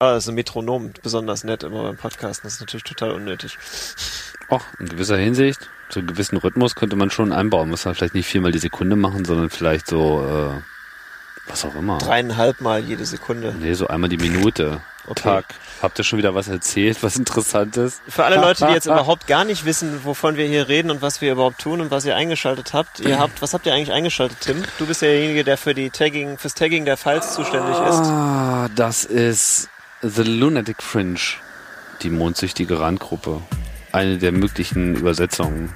Ah, das ist ein Metronom, besonders nett immer beim Podcasten. Das ist natürlich total unnötig. Ach, in gewisser Hinsicht, zu einem gewissen Rhythmus könnte man schon einbauen. Muss man vielleicht nicht viermal die Sekunde machen, sondern vielleicht so, äh, was auch immer. Dreieinhalb Mal jede Sekunde. Nee, so einmal die Minute. Okay. Tag. Habt ihr schon wieder was erzählt, was interessant ist? Für alle Leute, die jetzt überhaupt gar nicht wissen, wovon wir hier reden und was wir überhaupt tun und was ihr eingeschaltet habt, ihr habt, was habt ihr eigentlich eingeschaltet, Tim? Du bist ja derjenige, der für die Tagging, fürs Tagging der Files zuständig ist. Ah, das ist The Lunatic Fringe, die mondsüchtige Randgruppe. Eine der möglichen Übersetzungen.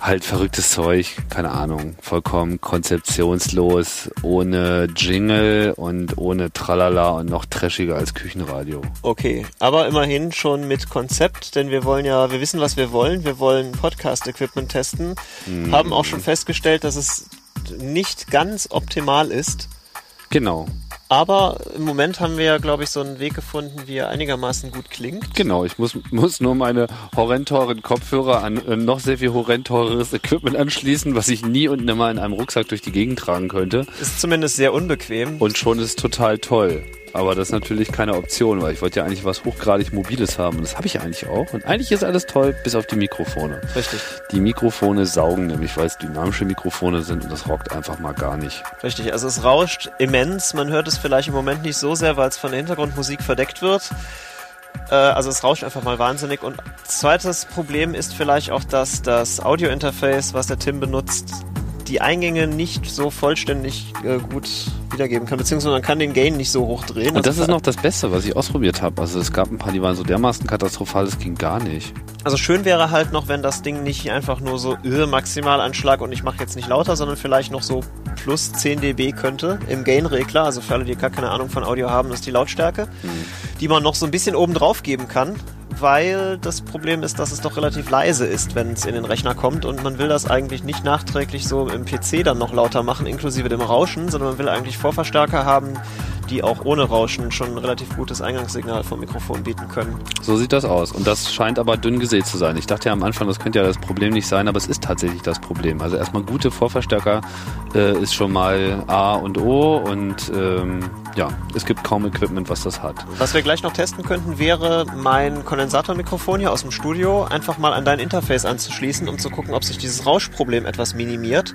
Halt verrücktes Zeug, keine Ahnung, vollkommen konzeptionslos, ohne Jingle und ohne Tralala und noch trashiger als Küchenradio. Okay, aber immerhin schon mit Konzept, denn wir wollen ja, wir wissen, was wir wollen. Wir wollen Podcast-Equipment testen, haben auch schon festgestellt, dass es nicht ganz optimal ist. Genau, Aber im Moment haben wir ja, glaube ich, so einen Weg gefunden, wie er einigermaßen gut klingt. genau. Ich muss, muss nur meine horrend teuren Kopfhörer an äh, noch sehr viel horrend teures Equipment anschließen, was ich nie und nimmer in einem Rucksack durch die Gegend tragen könnte. Ist zumindest sehr unbequem. Und schon ist total toll. Aber das ist natürlich keine Option, weil ich wollte ja eigentlich was hochgradig Mobiles haben. Und das habe ich ja eigentlich auch. Und eigentlich ist alles toll, bis auf die Mikrofone. Richtig, Die Mikrofone saugen nämlich, weil es dynamische Mikrofone sind und das rockt einfach mal gar nicht. richtig. Also es rauscht immens. Man hört es vielleicht im Moment nicht so sehr, weil es von der Hintergrundmusik verdeckt wird. Äh, also es rauscht einfach mal wahnsinnig. Und zweites Problem ist vielleicht auch, dass das Audio-Interface, was der Tim benutzt, die Eingänge nicht so vollständig äh, gut wiedergeben kann, beziehungsweise man kann den Gain nicht so hoch drehen. Und das ist noch das Beste, was ich ausprobiert habe. Also es gab ein paar, die waren so dermaßen katastrophal, das ging gar nicht. Also schön wäre halt noch, wenn das Ding nicht einfach nur so äh, Maximalanschlag und ich mache jetzt nicht lauter, sondern vielleicht noch so plus 10 dB könnte im Gain-Regler. Also für alle, die gar keine Ahnung von Audio haben, das ist die Lautstärke, die man noch so ein bisschen oben drauf geben kann. Weil das Problem ist, dass es doch relativ leise ist, wenn es in den Rechner kommt und man will das eigentlich nicht nachträglich so im PC dann noch lauter machen, inklusive dem Rauschen, sondern man will eigentlich Vorverstärker haben, die auch ohne Rauschen schon ein relativ gutes Eingangssignal vom Mikrofon bieten können. So sieht das aus. Und das scheint aber dünn gesät zu sein. Ich dachte ja am Anfang, das könnte ja das Problem nicht sein, aber es ist tatsächlich das Problem. Also erstmal gute Vorverstärker äh, ist schon mal A und O und ähm, ja, es gibt kaum Equipment, was das hat. Was wir gleich noch testen könnten, wäre mein Kondensatormikrofon hier aus dem Studio einfach mal an dein Interface anzuschließen, um zu gucken, ob sich dieses Rauschproblem etwas minimiert.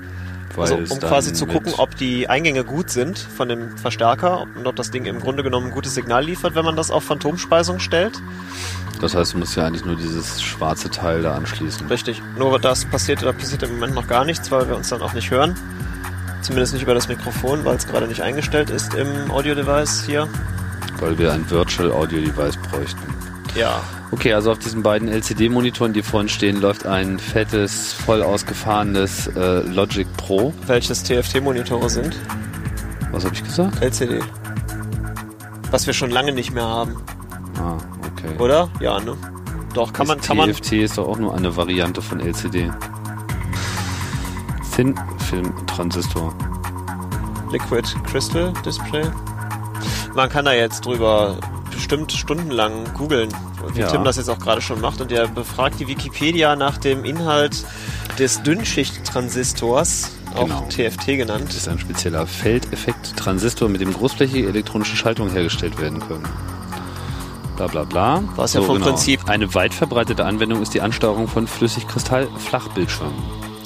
Also um quasi zu gucken, ob die Eingänge gut sind von dem Verstärker und ob das Ding im Grunde genommen ein gutes Signal liefert, wenn man das auf Phantomspeisung stellt. Das heißt, du musst ja eigentlich nur dieses schwarze Teil da anschließen. Richtig. Nur das passiert, da passiert im Moment noch gar nichts, weil wir uns dann auch nicht hören. Zumindest nicht über das Mikrofon, weil es gerade nicht eingestellt ist im Audio-Device hier. Weil wir ein Virtual Audio Device bräuchten. Ja. Okay, also auf diesen beiden LCD-Monitoren, die vorhin stehen, läuft ein fettes, voll ausgefahrenes äh, Logic Pro. Welches TFT-Monitore sind? Was habe ich gesagt? LCD. Was wir schon lange nicht mehr haben, Ah, okay. oder? Ja, ne? Doch, kann man, Das kann man. TFT ist doch auch nur eine Variante von LCD. Thin Film Transistor. Liquid Crystal Display. Man kann da jetzt drüber bestimmt stundenlang googeln, wie Ja. Tim das jetzt auch gerade schon macht. Und er befragt die Wikipedia nach dem Inhalt des Dünnschicht-Transistors, auch Genau. TFT genannt. Das ist ein spezieller Feldeffekt-Transistor, mit dem großflächige elektronische Schaltungen hergestellt werden können. Bla bla bla. Was ja vom Prinzip- Eine weit verbreitete Anwendung ist die Ansteuerung von Flüssigkristall-Flachbildschirmen.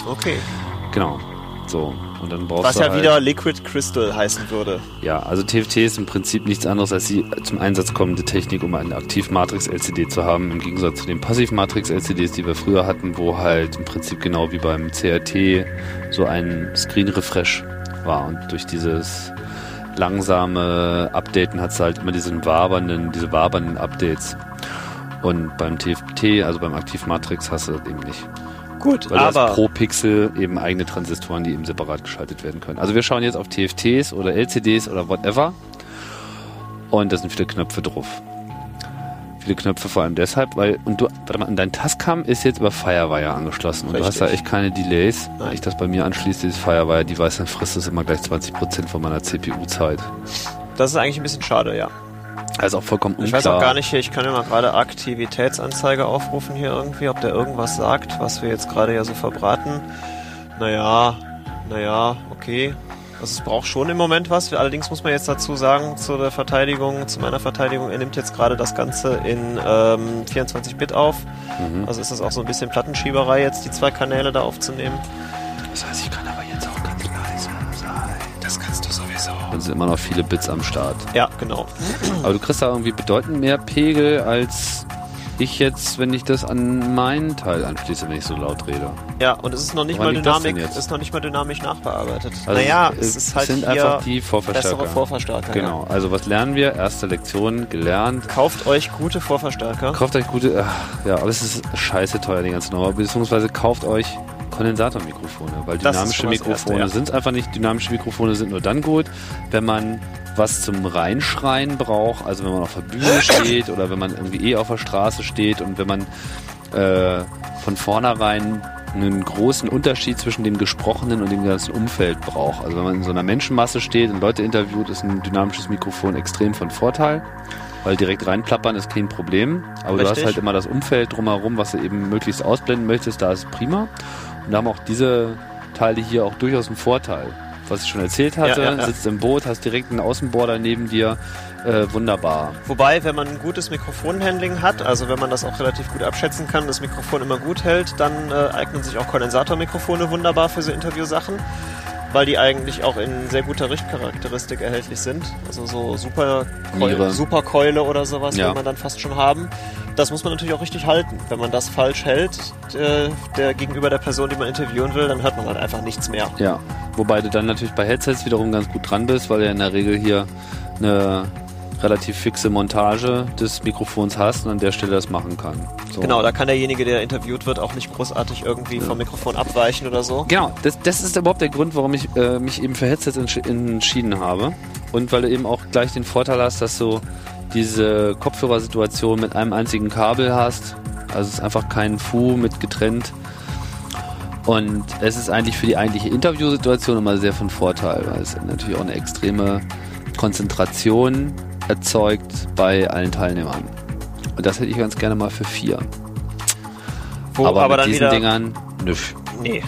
Okay. Genau. So. Und dann brauchst Was du ja halt, wieder Liquid Crystal heißen würde. Ja, also TFT ist im Prinzip nichts anderes als die zum Einsatz kommende Technik, um eine Aktivmatrix-LCD zu haben, im Gegensatz zu den Passivmatrix-LCDs, die wir früher hatten, wo halt im Prinzip genau wie beim CRT so ein Screen-Refresh war. Und durch dieses langsame Updaten hat es halt immer diesen wabernden, diese wabernden Updates. Und beim TFT, also beim Aktivmatrix, hast du das eben nicht. Gut, Weil aber pro Pixel eben eigene Transistoren, die eben separat geschaltet werden können. Also wir schauen jetzt auf TFTs oder LCDs oder whatever. Und da sind viele Knöpfe drauf. Viele Knöpfe vor allem deshalb, weil, und du, warte mal, dein Tascam ist jetzt über Firewire angeschlossen und du hast da Richtig. echt keine Delays. Wenn ich das bei mir anschließe, dieses Firewire-Device, dann frisst es immer gleich 20% von meiner CPU-Zeit. das ist eigentlich ein bisschen schade, ja. Also auch vollkommen Ich unklar. weiß auch gar nicht hier, ich kann ja mal gerade Aktivitätsanzeige aufrufen hier irgendwie, ob der irgendwas sagt, was wir jetzt gerade ja so verbraten. Naja, naja, okay. Also es braucht schon im Moment was. Allerdings muss man jetzt dazu sagen, zu der Verteidigung, zu meiner Verteidigung, er nimmt jetzt gerade das Ganze in ähm, 24-Bit auf. Mhm. Also ist das auch so ein bisschen Plattenschieberei jetzt, die zwei Kanäle da aufzunehmen. Das heißt, ich kann Dann sind immer noch viele Bits am Start. Ja, genau. Aber du kriegst da irgendwie bedeutend mehr Pegel als ich jetzt, wenn ich das an meinen Teil anschließe, wenn ich so laut rede. Ja, und es ist noch nicht Woran mal Dynamik, ist noch nicht mal dynamisch nachbearbeitet. Also naja, es es ist halt sind einfach die Vorverstärker. bessere Vorverstärker. Genau. Also was lernen wir? Erste Lektion gelernt. Ja. Kauft euch gute Vorverstärker. Kauft euch gute, ach, ja, aber es ist scheiße teuer, die ganze Nummer. Beziehungsweise kauft euch Kondensatormikrofone, weil Das dynamische Mikrofone ja. sind einfach nicht. Dynamische Mikrofone sind nur dann gut, wenn man was zum Reinschreien braucht, also wenn man auf der Bühne steht oder wenn man irgendwie eh auf der Straße steht und wenn man äh, von vornherein einen großen Unterschied zwischen dem Gesprochenen und dem ganzen Umfeld braucht. Also wenn man in so einer Menschenmasse steht und Leute interviewt, ist ein dynamisches Mikrofon extrem von Vorteil, weil direkt reinplappern ist kein Problem. Aber du hast Richtig. halt immer das Umfeld drumherum, was du eben möglichst ausblenden möchtest, da ist prima. Und haben auch diese Teile hier auch durchaus einen Vorteil. Was ich schon erzählt hatte, Ja, ja, ja. sitzt im Boot, hast direkt einen Außenborder neben dir, äh, wunderbar. Wobei, wenn man ein gutes Mikrofonhandling hat, also wenn man das auch relativ gut abschätzen kann, das Mikrofon immer gut hält, dann äh, eignen sich auch Kondensatormikrofone wunderbar für so Interviewsachen, weil die eigentlich auch in sehr guter Richtcharakteristik erhältlich sind. Also so super. Keule, super Keule oder sowas Ja. will man dann fast schon haben. Das muss man natürlich auch richtig halten. Wenn man das falsch hält, äh, der gegenüber der Person, die man interviewen will, dann hört man halt einfach nichts mehr. Ja, wobei du dann natürlich bei Headsets wiederum ganz gut dran bist, weil du in der Regel hier eine relativ fixe Montage des Mikrofons hast und an der Stelle das machen kann. So. Genau, da kann derjenige, der interviewt wird, auch nicht großartig irgendwie vom Mikrofon abweichen oder so. Genau, das, das ist überhaupt der Grund, warum ich äh, mich eben für Headsets entsch entschieden habe. Und weil du eben auch gleich den Vorteil hast, dass du diese Kopfhörersituation mit einem einzigen Kabel hast. Also es ist einfach kein Fu mit getrennt. Und es ist eigentlich für die eigentliche Interviewsituation immer sehr von Vorteil, weil es natürlich auch eine extreme Konzentration erzeugt bei allen Teilnehmern. Und das hätte ich ganz gerne mal für vier. Wo aber, aber mit diesen wieder, Dingern, nüsch. Nee.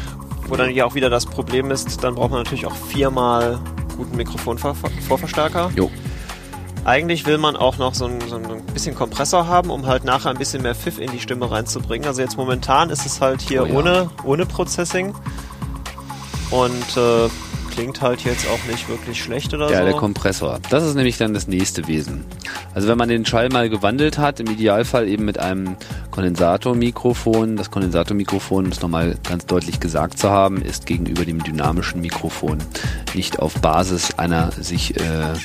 Wo dann hier auch wieder das Problem ist, dann braucht man natürlich auch viermal guten Mikrofonvorverstärker. Jo. Eigentlich will man auch noch so ein, so ein bisschen Kompressor haben, um halt nachher ein bisschen mehr Pfiff in die Stimme reinzubringen. Also jetzt momentan ist es halt hier Oh ja. ohne, ohne Processing. Und äh, klingt halt jetzt auch nicht wirklich schlecht oder Ja, so. der Kompressor. Das ist nämlich dann das nächste Wesen. Also wenn man den Schall mal gewandelt hat, im Idealfall eben mit einem Kondensatormikrofon. Das Kondensatormikrofon, um es nochmal ganz deutlich gesagt zu haben, ist gegenüber dem dynamischen Mikrofon nicht auf Basis einer sich äh, äh,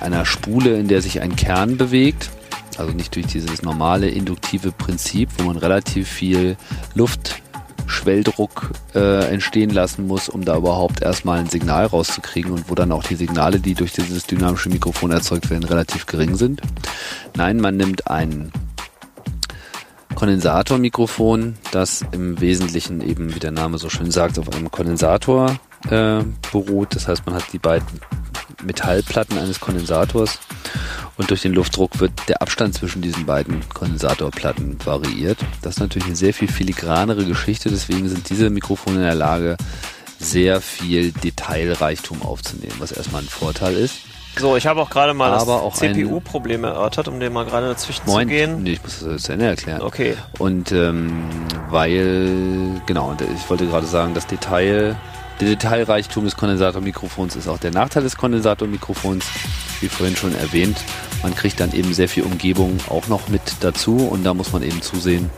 einer Spule, in der sich ein Kern bewegt. Also nicht durch dieses normale induktive Prinzip, wo man relativ viel Luft Schwelldruck äh, entstehen lassen muss, um da überhaupt erstmal ein Signal rauszukriegen und wo dann auch die Signale, die durch dieses dynamische Mikrofon erzeugt werden, relativ gering sind. Nein, man nimmt ein Kondensatormikrofon, das im Wesentlichen eben, wie der Name so schön sagt, auf einem Kondensator äh, beruht. Das heißt, man hat die beiden Metallplatten eines Kondensators und durch den Luftdruck wird der Abstand zwischen diesen beiden Kondensatorplatten variiert. Das ist natürlich eine sehr viel filigranere Geschichte, deswegen sind diese Mikrofone in der Lage, sehr viel Detailreichtum aufzunehmen, was erstmal ein Vorteil ist. So, ich habe auch gerade mal Aber das CPU-Problem erörtert, um dir mal gerade dazwischen Moin. zu gehen. Nee, ich muss das zu Ende erklären. Okay. Und ähm, weil, genau, ich wollte gerade sagen, das Detail, der Detailreichtum des Kondensatormikrofons ist auch der Nachteil des Kondensatormikrofons, wie vorhin schon erwähnt. Man kriegt dann eben sehr viel Umgebung auch noch mit dazu und da muss man eben zusehen,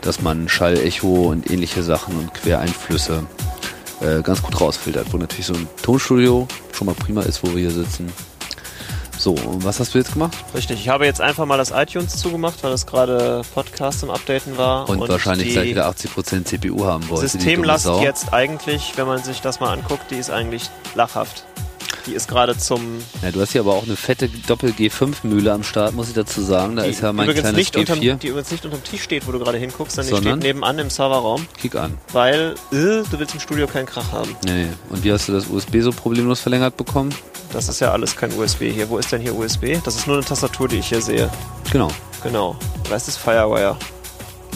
dass man Schall, Echo und ähnliche Sachen und Quereinflüsse äh, ganz gut rausfiltert, wo natürlich so ein Tonstudio schon mal prima ist, wo wir hier sitzen. So, und was hast du jetzt gemacht? Richtig, ich habe jetzt einfach mal das iTunes zugemacht, weil es gerade Podcast im Updaten war. Und, wahrscheinlich die gleich wieder 80% CPU haben wollte. Systemlast jetzt eigentlich, wenn man sich das mal anguckt, die ist eigentlich lachhaft. Die ist gerade zum... Ja, du hast hier aber auch eine fette Doppel-G5-Mühle am Start, muss ich dazu sagen. Da ist ja mein übrigens kleines nicht unterm, G4. die übrigens nicht unterm Tisch steht, wo du gerade hinguckst, sondern, Sondern? die steht nebenan im Serverraum, Kick an. weil äh, du willst im Studio keinen Krach haben. Nee, nee. Und wie hast du das USB so problemlos verlängert bekommen? Das ist ja alles kein USB hier. Wo ist denn hier USB? Das ist nur eine Tastatur, die ich hier sehe. Genau. Genau. Der Rest ist Firewire.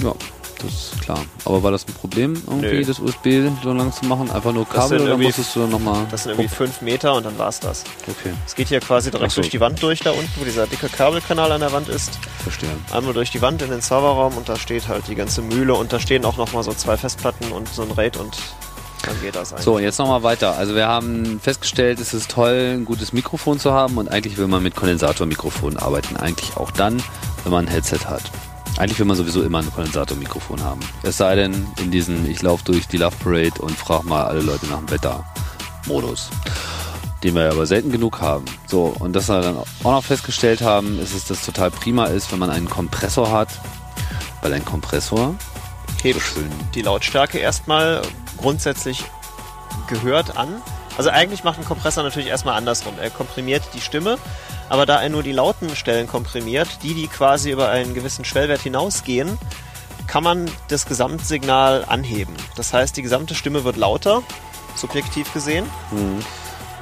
Ja. Das ist klar. Aber war das ein Problem, irgendwie Nö. das USB so lang zu machen? Einfach nur Kabel oder musstest du nochmal... Das sind irgendwie fünf Meter und dann war's das. Okay, Es geht hier quasi direkt so. durch die Wand durch da unten, wo dieser dicke Kabelkanal an der Wand ist. verstehe. Einmal durch die Wand in den Serverraum und da steht halt die ganze Mühle und da stehen auch nochmal so zwei Festplatten und so ein RAID und dann geht das eigentlich. So, jetzt nochmal weiter. Also wir haben festgestellt, es ist toll, ein gutes Mikrofon zu haben und eigentlich will man mit Kondensatormikrofonen arbeiten. Eigentlich auch dann, wenn man ein Headset hat. Eigentlich will man sowieso immer ein Kondensatormikrofon haben. Es sei denn, in diesen Ich laufe durch die Love Parade und frage mal alle Leute nach dem Wetter-Modus. Den wir aber selten genug haben. So, und dass wir dann auch noch festgestellt haben, ist, dass das total prima ist, wenn man einen Kompressor hat. Weil ein Kompressor hebt so schön die Lautstärke erstmal grundsätzlich gehört an. Also eigentlich macht ein Kompressor natürlich erstmal andersrum. Er komprimiert die Stimme, aber da er nur die lauten Stellen komprimiert, die, die quasi über einen gewissen Schwellwert hinausgehen, kann man das Gesamtsignal anheben. Das heißt, die gesamte Stimme wird lauter, subjektiv gesehen, Mhm.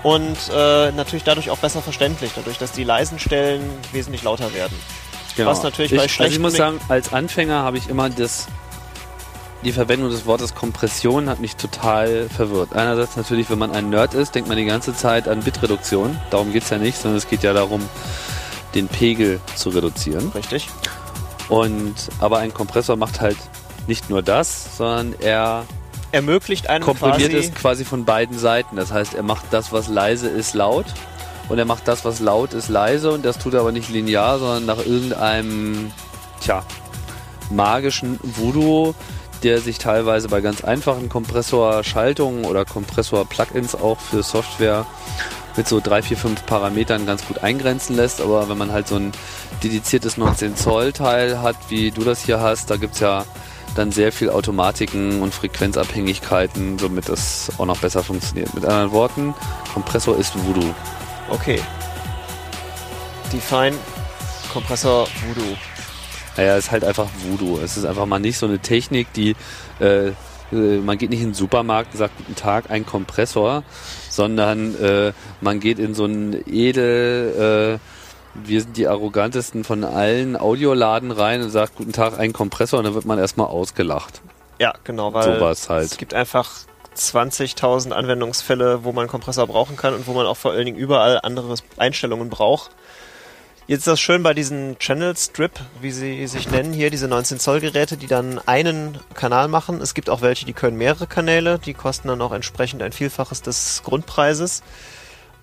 und äh, natürlich dadurch auch besser verständlich, dadurch, dass die leisen Stellen wesentlich lauter werden. Was natürlich ich, bei Also ich schlechten muss sagen, als Anfänger habe ich immer das, die Verwendung des Wortes Kompression hat mich total verwirrt. Einerseits natürlich, wenn man ein Nerd ist, denkt man die ganze Zeit an Bitreduktion. Darum geht's ja nicht, sondern es geht ja darum, den Pegel zu reduzieren. Richtig? Und aber ein Kompressor macht halt nicht nur das, sondern er Ermöglicht einem komprimiert quasi es quasi von beiden Seiten. Das heißt, er macht das, was leise ist, laut. Und er macht das, was laut ist, leise. Und das tut er aber nicht linear, sondern nach irgendeinem, tja, magischen Voodoo, der sich teilweise bei ganz einfachen Kompressorschaltungen oder Kompressor-Plugins auch für Software mit so drei, vier, fünf Parametern ganz gut eingrenzen lässt. Aber wenn man halt so ein dediziertes 19 Zoll Teil hat, wie du das hier hast, da gibt's ja dann sehr viel Automatiken und Frequenzabhängigkeiten, somit das auch noch besser funktioniert. Mit anderen Worten, Kompressor ist Voodoo. Okay. Define Kompressor Voodoo. Naja, ist halt einfach Voodoo. Es ist einfach mal nicht so eine Technik, die äh, äh, man geht nicht in den Supermarkt und sagt guten Tag, ein Kompressor, sondern äh, man geht in so einen edel, äh, wir sind die arrogantesten von allen Audioladen rein und sagt guten Tag, ein Kompressor und dann wird man erstmal ausgelacht. Ja, genau, weil Sowas halt. es gibt einfach 20.000 Anwendungsfälle, wo man einen Kompressor brauchen kann und wo man auch vor allen Dingen überall andere Einstellungen braucht. Jetzt ist das schön bei diesen Channel Strip, wie sie sich nennen hier, diese 19 Zoll Geräte, die dann einen Kanal machen. Es gibt auch welche, die können mehrere Kanäle, die kosten dann auch entsprechend ein Vielfaches des Grundpreises.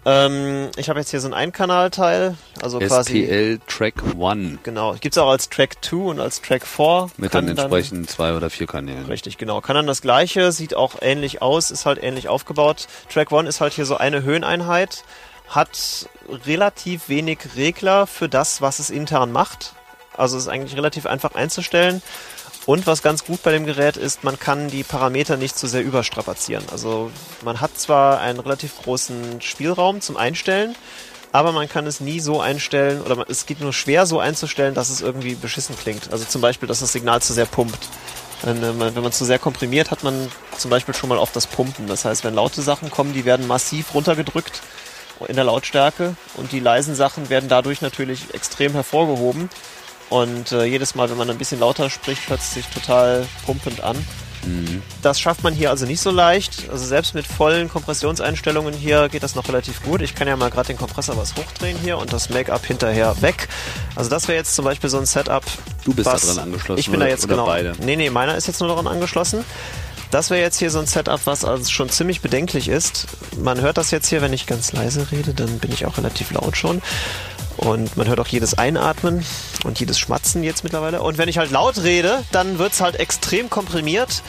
Ähm, ich habe jetzt hier so ein Einkanalteil, also quasi SPL Track One genau, gibt's auch als Track 2 und als Track 4. mit dann entsprechend zwei oder vier Kanälen. Richtig, genau. Kann dann das gleiche, sieht auch ähnlich aus, ist halt ähnlich aufgebaut. Track One ist halt hier so eine Höheneinheit, hat relativ wenig Regler für das, was es intern macht. Also ist eigentlich relativ einfach einzustellen. Und was ganz gut bei dem Gerät ist, man kann die Parameter nicht zu sehr überstrapazieren. Also man hat zwar einen relativ großen Spielraum zum Einstellen, aber man kann es nie so einstellen oder es geht nur schwer so einzustellen, dass es irgendwie beschissen klingt. Also zum Beispiel, dass das Signal zu sehr pumpt. Wenn, man- wenn man zu sehr komprimiert, hat man zum Beispiel schon mal auf das Pumpen. Das heißt, wenn laute Sachen kommen, die werden massiv runtergedrückt in der Lautstärke und die leisen Sachen werden dadurch natürlich extrem hervorgehoben. Und äh, jedes Mal, wenn man ein bisschen lauter spricht, hört es sich total pumpend an. Das schafft man hier also nicht so leicht. Also selbst mit vollen Kompressionseinstellungen hier geht das noch relativ gut. Ich kann ja mal gerade den Kompressor was hochdrehen hier und das Make-up hinterher weg. Also das wäre jetzt zum Beispiel so ein Setup. Du bist was- da dran angeschlossen. Ich bin da jetzt genau. beide. Nee, nee, meiner ist jetzt nur daran angeschlossen. Das wäre jetzt hier so ein Setup, was also schon ziemlich bedenklich ist. Man hört das jetzt hier, wenn ich ganz leise rede, dann bin ich auch relativ laut schon. Und man hört auch jedes Einatmen und jedes Schmatzen jetzt mittlerweile. Und wenn ich halt laut rede, dann wird's halt extrem komprimiert.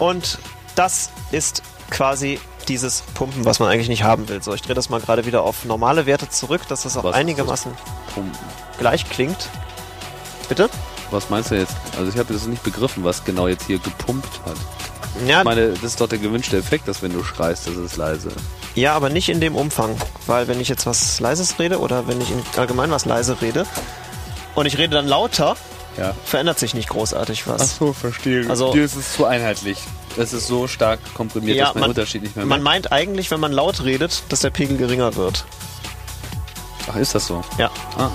Und das ist quasi dieses Pumpen, was man eigentlich nicht haben will. So, ich drehe das mal gerade wieder auf normale Werte zurück, dass das auch Was einigermaßen gleich klingt. Bitte? Was meinst du jetzt? Also ich habe das nicht begriffen, was genau jetzt hier gepumpt hat. Ja, Ich meine, das ist doch der gewünschte Effekt, dass wenn du schreist, das ist leise. Ja, aber nicht in dem Umfang. Weil wenn ich jetzt was Leises rede oder wenn ich in allgemein was leise rede und ich rede dann lauter, Ja. verändert sich nicht großartig was. so, verstehe. Also- Dir ist es zu einheitlich. Es ist so stark komprimiert, Ja, dass man, man- den Unterschied nicht mehr Man merkt. meint eigentlich, wenn man laut redet, dass der Pegel geringer wird. Ach, ist das so? Ja. Ah.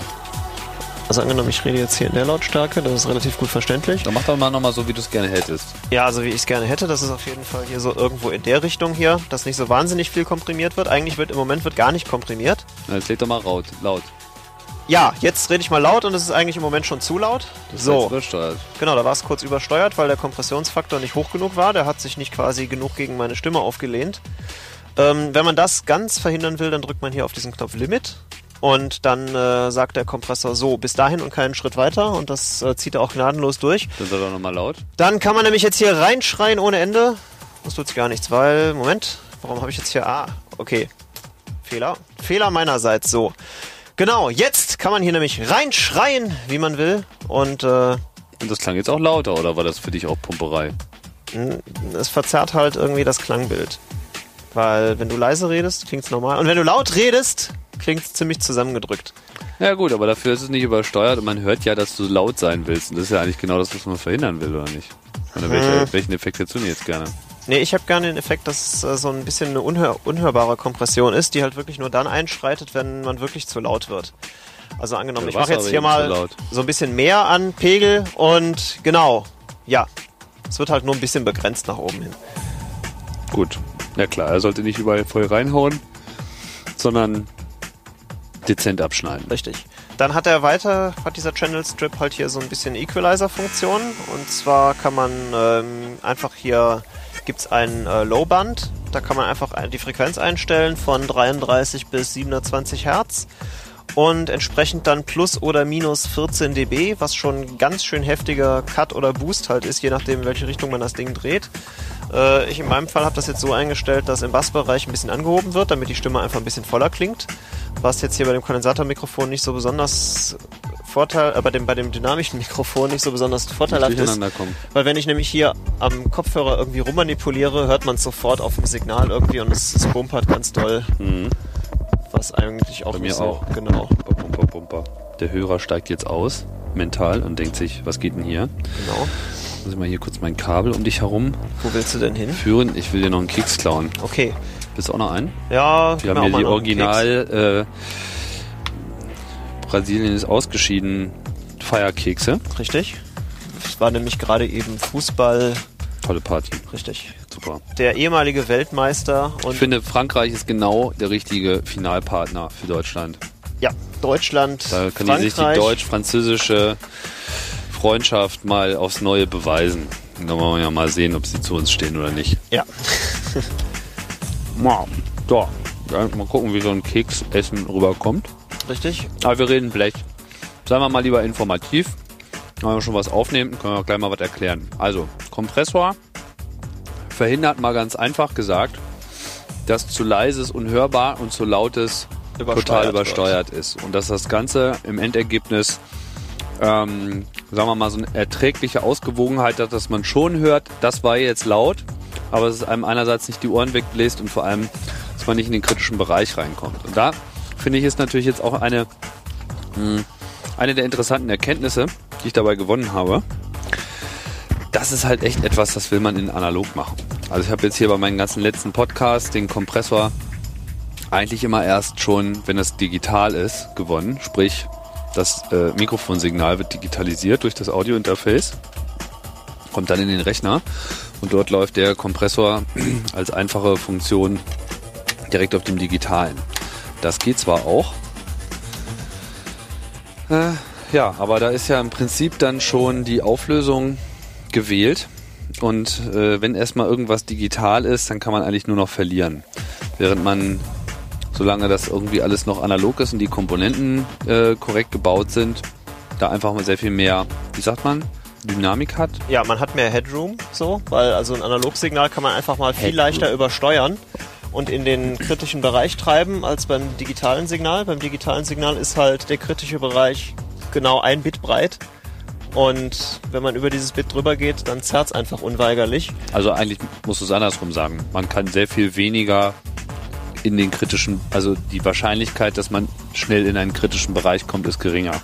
Also angenommen, ich rede jetzt hier in der Lautstärke, das ist relativ gut verständlich. Dann mach doch mal nochmal so, wie du es gerne hättest. Ja, also wie ich es gerne hätte, das ist auf jeden Fall hier so irgendwo in der Richtung hier, dass nicht so wahnsinnig viel komprimiert wird. Eigentlich wird im Moment wird gar nicht komprimiert. Na, jetzt leg doch mal laut. laut. Ja, jetzt rede ich mal laut und es ist eigentlich im Moment schon zu laut. Das ist so, jetzt übersteuert. genau, da war es kurz übersteuert, weil der Kompressionsfaktor nicht hoch genug war. Der hat sich nicht quasi genug gegen meine Stimme aufgelehnt. Ähm, wenn man das ganz verhindern will, dann drückt man hier auf diesen Knopf Limit und dann äh, sagt der Kompressor so bis dahin und keinen Schritt weiter und das äh, zieht er auch gnadenlos durch. Dann soll doch nochmal laut. Dann kann man nämlich jetzt hier reinschreien ohne Ende. Das tut gar nichts, weil, Moment, warum habe ich jetzt hier, ah, okay, Fehler, Fehler meinerseits, so. Genau, jetzt kann man hier nämlich reinschreien, wie man will und äh, Und das klang jetzt auch lauter, oder war das für dich auch Pumperei? es verzerrt halt irgendwie das Klangbild. Weil wenn du leise redest, klingt's normal. Und wenn du laut redest, klingt's ziemlich zusammengedrückt. Ja gut, aber dafür ist es nicht übersteuert und man hört ja, dass du laut sein willst. Und das ist ja eigentlich genau das, was man verhindern will, oder nicht? Oder welche, Hm. welchen Effekt hättest du denn jetzt gerne? Nee, ich habe gerne den Effekt, dass es äh, so ein bisschen eine unhör unhörbare Kompression ist, die halt wirklich nur dann einschreitet, wenn man wirklich zu laut wird. Also angenommen, Ja, ich mache jetzt hier mal so ein bisschen mehr an Pegel und genau, ja. Es wird halt nur ein bisschen begrenzt nach oben hin. Gut. Ja klar, er sollte nicht überall voll reinhauen, sondern dezent abschneiden. Richtig. Dann hat er weiter, hat dieser Channel Strip halt hier so ein bisschen Equalizer-Funktion. Und zwar kann man ähm, einfach hier, gibt's ein äh, Low-Band, da kann man einfach ein- die Frequenz einstellen von 33 bis 720 Hertz. Und entsprechend dann plus oder minus 14 dB, was schon ein ganz schön heftiger Cut oder Boost halt ist, je nachdem, in welche Richtung man das Ding dreht. Äh, ich in meinem Fall habe das jetzt so eingestellt, dass im Bassbereich ein bisschen angehoben wird, damit die Stimme einfach ein bisschen voller klingt. Was jetzt hier bei dem Kondensatormikrofon nicht so besonders Vorteil, äh, bei dem bei dem dynamischen Mikrofon nicht so besonders vorteilhaft ist. Weil wenn ich nämlich hier am Kopfhörer irgendwie rummanipuliere, hört man es sofort auf dem Signal irgendwie und es, es bumpert ganz doll, Mhm. was eigentlich auch Bei mir so auch. genau. Pumper, pumper. Der Hörer steigt jetzt aus, mental, und denkt sich, was geht denn hier? Genau. Muss ich mal hier kurz mein Kabel um dich herum Wo willst du denn hin? führen. Ich will dir noch einen Keks klauen. Okay. Bist du auch noch ein? Ja, Wir haben hier die einen. Original äh, Brasilien ist ausgeschieden Feierkekse. Richtig. Es war nämlich gerade eben Fußball. Tolle Party. Richtig. Super. Der ehemalige Weltmeister und Ich finde, Frankreich ist genau der richtige Finalpartner für Deutschland. ja, Deutschland, Da kann die sich die Frankreich. deutsch-französische Freundschaft mal aufs Neue beweisen. Und dann wollen wir ja mal sehen, ob sie zu uns stehen oder nicht. Ja. Wow. So. Ja, mal gucken, wie so ein Keksessen rüberkommt. Richtig. Aber wir reden Blech. Sagen wir mal lieber informativ. Wenn wir schon was aufnehmen, können wir auch gleich mal was erklären. Also, Kompressor verhindert mal ganz einfach gesagt, dass zu leises unhörbar und zu lautes Übersteuert total wird. übersteuert ist. Und dass das Ganze im Endergebnis, ähm, sagen wir mal, so eine erträgliche Ausgewogenheit hat, dass man schon hört, das war jetzt laut, aber es einem einerseits nicht die Ohren wegbläst und vor allem, dass man nicht in den kritischen Bereich reinkommt. Und da finde ich ist natürlich jetzt auch eine, mh, eine der interessanten Erkenntnisse, die ich dabei gewonnen habe. Das ist halt echt etwas, das will man in analog machen. Also ich habe jetzt hier bei meinen ganzen letzten Podcasts den Kompressor eigentlich immer erst schon, wenn es digital ist, gewonnen. Sprich, das äh, Mikrofonsignal wird digitalisiert durch das Audiointerface, kommt dann in den Rechner und dort läuft der Kompressor als einfache Funktion direkt auf dem digitalen. Das geht zwar auch, äh, ja, aber da ist ja im Prinzip dann schon die Auflösung gewählt. Und äh, wenn erstmal irgendwas digital ist, dann kann man eigentlich nur noch verlieren. Während man, solange das irgendwie alles noch analog ist und die Komponenten äh, korrekt gebaut sind, da einfach mal sehr viel mehr, wie sagt man, Dynamik hat. Ja, man hat mehr Headroom, so, weil also ein Analogsignal kann man einfach mal viel Headroom. leichter übersteuern und in den kritischen Bereich treiben als beim digitalen Signal. Beim digitalen Signal ist halt der kritische Bereich genau ein Bit breit. Und wenn man über dieses Bit drüber geht, dann zerrt es einfach unweigerlich. Also eigentlich musst du es andersrum sagen. Man kann sehr viel weniger in den kritischen, also die Wahrscheinlichkeit, dass man schnell in einen kritischen Bereich kommt, ist geringer.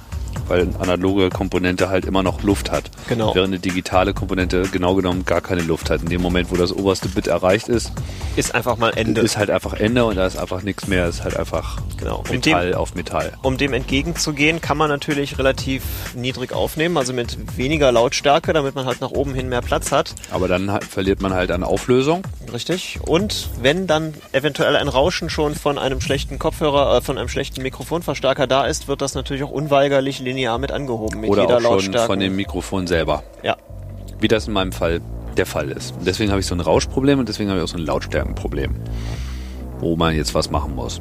Weil eine analoge Komponente halt immer noch Luft hat. Genau. Während eine digitale Komponente genau genommen gar keine Luft hat. In dem Moment, wo das oberste Bit erreicht ist, Ist einfach mal Ende. ist halt einfach Ende und da ist einfach nichts mehr, ist halt einfach Genau. Metall dem- auf Metall. Um dem entgegenzugehen, kann man natürlich relativ niedrig aufnehmen, also mit weniger Lautstärke, damit man halt nach oben hin mehr Platz hat. Aber dann verliert man halt an Auflösung. Richtig. Und wenn dann eventuell ein Rauschen schon von einem schlechten Kopfhörer, äh, von einem schlechten Mikrofonverstärker da ist, wird das natürlich auch unweigerlich linear mit angehoben mit oder jeder auch schon Lautstärke. von dem Mikrofon selber. ja, Wie das in meinem Fall der Fall ist. Und deswegen habe ich so ein Rauschproblem und deswegen habe ich auch so ein Lautstärkenproblem. Wo man jetzt was machen muss.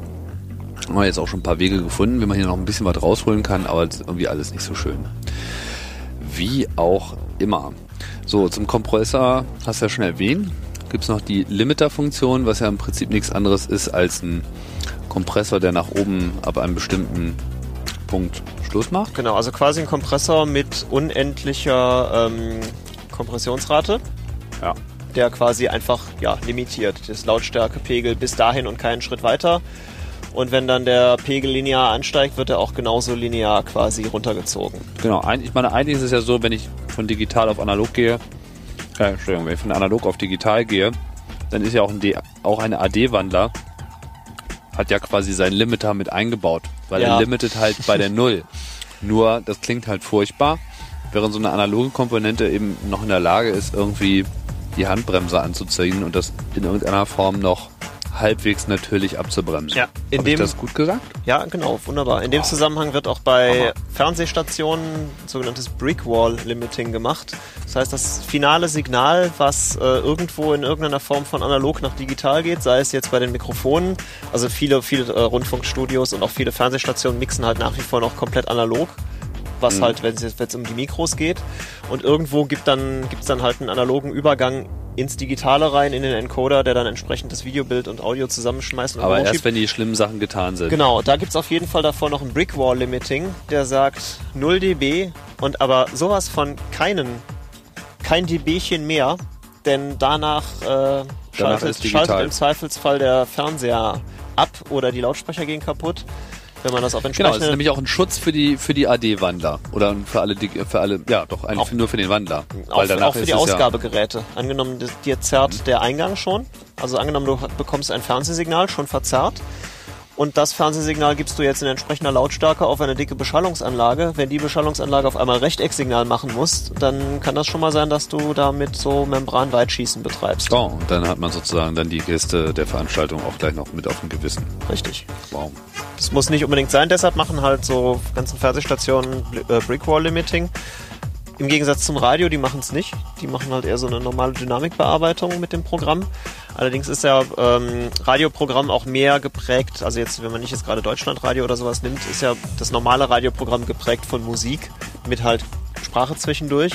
Haben wir jetzt auch schon ein paar Wege gefunden, wie man hier noch ein bisschen was rausholen kann, aber irgendwie alles nicht so schön. Wie auch immer. So, zum Kompressor hast du ja schon erwähnt. Gibt es noch die Limiter-Funktion, was ja im Prinzip nichts anderes ist als ein Kompressor, der nach oben ab einem bestimmten Punkt Schluss macht. genau. Also quasi ein Kompressor mit unendlicher ähm, Kompressionsrate, Ja. der quasi einfach ja, limitiert das Lautstärkepegel bis dahin und keinen Schritt weiter. Und wenn dann der Pegel linear ansteigt, wird er auch genauso linear quasi runtergezogen. Genau, ich meine, eigentlich ist es ja so, wenn ich von digital auf analog gehe, äh, Entschuldigung, wenn ich von analog auf digital gehe, dann ist ja auch ein, D, auch ein AD-Wandler, hat ja quasi seinen Limiter mit eingebaut, weil Ja. er limitet halt bei der Null. Nur, das klingt halt furchtbar, während so eine analoge Komponente eben noch in der Lage ist, irgendwie die Handbremse anzuziehen und das in irgendeiner Form noch halbwegs natürlich abzubremsen. Ja, in Hab ich dem- das gut gesagt? Ja, genau, wunderbar. In dem Zusammenhang wird auch bei Fernsehstationen sogenanntes Brickwall Limiting gemacht. Das heißt, das finale Signal, was äh, irgendwo in irgendeiner Form von analog nach digital geht, sei es jetzt bei den Mikrofonen, also viele, viele äh, Rundfunkstudios und auch viele Fernsehstationen mixen halt nach wie vor noch komplett analog. Was halt, wenn es jetzt wenn es um die Mikros geht. Und irgendwo gibt dann, gibt's dann halt einen analogen Übergang ins Digitale rein, in den Encoder, der dann entsprechend das Videobild und Audio zusammenschmeißt und Aber erst wenn die schlimmen Sachen getan sind. Genau, da gibt's auf jeden Fall davor noch ein Brickwall Limiting, der sagt 0 dB und aber sowas von keinen, kein dBchen mehr, denn danach, äh, schaltet, ist digital. schaltet im Zweifelsfall der Fernseher ab oder die Lautsprecher gehen kaputt, wenn man das auf Genau, das entsprechende... ist nämlich auch ein Schutz für die für die AD-Wandler oder für alle für alle ja doch eigentlich Auch- nur für den Wandler, auch, für- auch für die Ausgabegeräte. Angenommen, das- dir zerrt der Eingang schon. Also angenommen, du bekommst ein Fernsehsignal schon verzerrt. Und das Fernsehsignal gibst du jetzt in entsprechender Lautstärke auf eine dicke Beschallungsanlage. Wenn die Beschallungsanlage auf einmal Rechtecksignal machen muss, dann kann das schon mal sein, dass du damit so Membranweitschießen betreibst. Oh, und dann hat man sozusagen dann die Gäste der Veranstaltung auch gleich noch mit auf dem Gewissen. Richtig. Wow. Das muss nicht unbedingt sein, deshalb machen halt so ganzen Fernsehstationen äh, Brickwall Limiting. Im Gegensatz zum Radio, die machen es nicht. Die machen halt eher so eine normale Dynamikbearbeitung mit dem Programm. Allerdings ist ja ähm, Radioprogramm auch mehr geprägt, also jetzt, wenn man nicht jetzt gerade Deutschlandradio oder sowas nimmt, ist ja das normale Radioprogramm geprägt von Musik mit halt Sprache zwischendurch.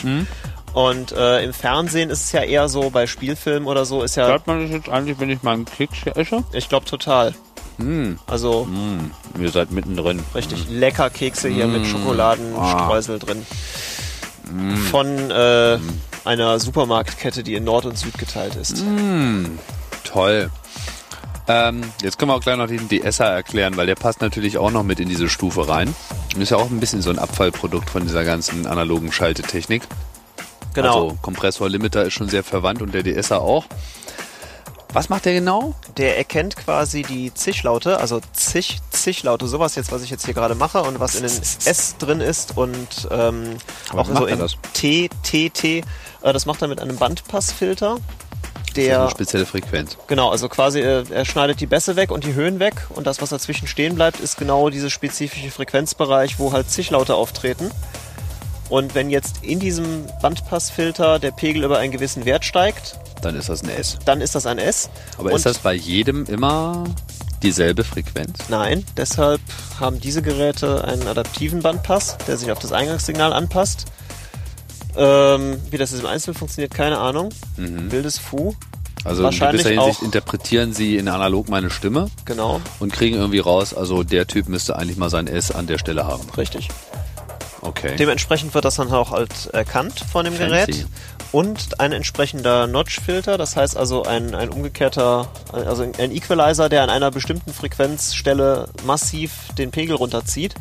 Und äh, im Fernsehen ist es ja eher so, bei Spielfilmen oder so, ist ja, Hört man das jetzt eigentlich, wenn ich mal einen Keks esse? ich glaube total. Hm, Also hm, ihr seid mittendrin. Richtig lecker Kekse hier mit Schokoladenstreusel drin. Von äh, einer Supermarktkette, die in Nord und Süd geteilt ist. Hm, toll. Ähm, jetzt können wir auch gleich noch den DSer erklären, weil der passt natürlich auch noch mit in diese Stufe rein. Ist ja auch ein bisschen so ein Abfallprodukt von dieser ganzen analogen Schaltetechnik. Genau. Also Kompressor Limiter ist schon sehr verwandt und der DSer auch. Was macht der genau? Der erkennt quasi die Zischlaute, also Zich, Zischlaute, sowas jetzt, was ich jetzt hier gerade mache und was in den S drin ist und ähm, auch so in? T, T, T. Äh, das macht er mit einem Bandpassfilter. Das ist Der eine spezielle Frequenz. Genau, also quasi äh, er schneidet die Bässe weg und die Höhen weg und das, was dazwischen stehen bleibt, ist genau dieser spezifische Frequenzbereich, wo halt Zischlaute auftreten. Und wenn jetzt in diesem Bandpassfilter der Pegel über einen gewissen Wert steigt, Dann ist das ein S. dann ist das ein S. Aber und ist das bei jedem immer dieselbe Frequenz? Nein, deshalb haben diese Geräte einen adaptiven Bandpass, der sich auf das Eingangssignal anpasst. Ähm, wie das im Einzelnen funktioniert, keine Ahnung. Wildes Fu, Also in Wahrscheinlich gewisser Hinsicht interpretieren sie in analog meine Stimme genau, und kriegen irgendwie raus, also der Typ müsste eigentlich mal sein S an der Stelle haben. richtig. Okay. Dementsprechend wird das dann auch halt erkannt von dem Fancy. Gerät. Und ein entsprechender Notch-Filter, das heißt also ein, ein umgekehrter, also ein Equalizer, der an einer bestimmten Frequenzstelle massiv den Pegel runterzieht,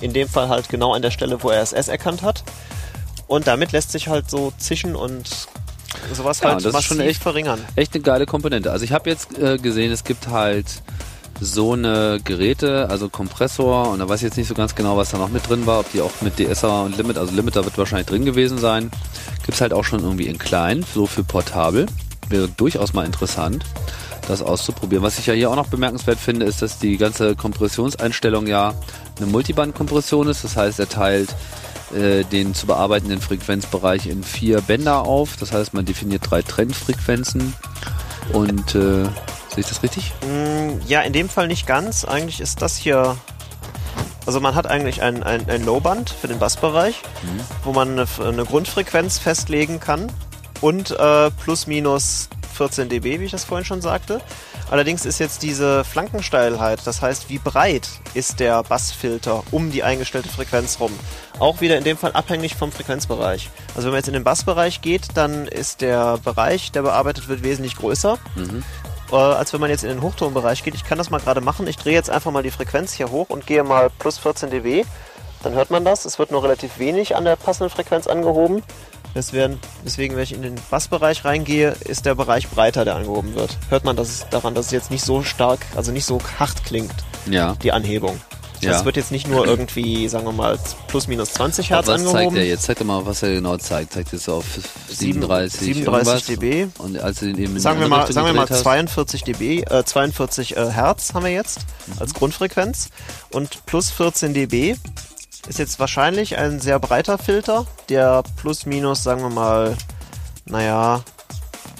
In dem Fall halt genau an der Stelle, wo er es S erkannt hat. Und damit lässt sich halt so Zischen und sowas Ja, halt das ist schon echt- verringern. Echt eine geile Komponente. Also ich habe jetzt äh, gesehen, es gibt halt so eine Geräte, also Kompressor und da weiß ich jetzt nicht so ganz genau, was da noch mit drin war, ob die auch mit DSer und Limit, also Limiter wird wahrscheinlich drin gewesen sein. Gibt's halt auch schon irgendwie in klein, so für portabel. Wäre durchaus mal interessant, das auszuprobieren. Was ich ja hier auch noch bemerkenswert finde, ist, dass die ganze Kompressionseinstellung ja eine Multiband-Kompression ist. Das heißt, er teilt äh, den zu bearbeitenden Frequenzbereich in vier Bänder auf. Das heißt, man definiert drei Trennfrequenzen. Und äh, sehe ich das richtig? Mm, Ja, in dem Fall nicht ganz. Eigentlich ist das hier. Also man hat eigentlich ein, ein, ein Lowband für den Bassbereich, wo man eine, eine Grundfrequenz festlegen kann und äh, plus minus 14 dB, wie ich das vorhin schon sagte. Allerdings ist jetzt diese Flankensteilheit, das heißt, wie breit ist der Bassfilter um die eingestellte Frequenz rum, auch wieder in dem Fall abhängig vom Frequenzbereich. Also wenn man jetzt in den Bassbereich geht, dann ist der Bereich, der bearbeitet wird, wesentlich größer äh, als wenn man jetzt in den Hochtonbereich geht. Ich kann das mal gerade machen. Ich drehe jetzt einfach mal die Frequenz hier hoch und gehe mal plus 14 dB. Dann hört man das. Es wird nur relativ wenig an der passenden Frequenz angehoben. Deswegen, deswegen, wenn ich in den Bassbereich reingehe, ist der Bereich breiter, der angehoben wird. Hört man das daran, dass es jetzt nicht so stark, also nicht so hart klingt, Ja. die Anhebung. Ja. Das wird jetzt nicht nur irgendwie, sagen wir mal, plus minus 20 Hertz was zeigt angehoben. er jetzt? Zeig doch mal, was er genau zeigt. Zeigt es auf 37, 37 irgendwas? dB. Und als du den eben Sagen wir mal, Richtung sagen wir mal gedreht hast? 42 dB, äh, 42 äh, Hertz haben wir jetzt Mhm. als Grundfrequenz und plus 14 dB ist jetzt wahrscheinlich ein sehr breiter Filter, der plus minus, sagen wir mal, naja,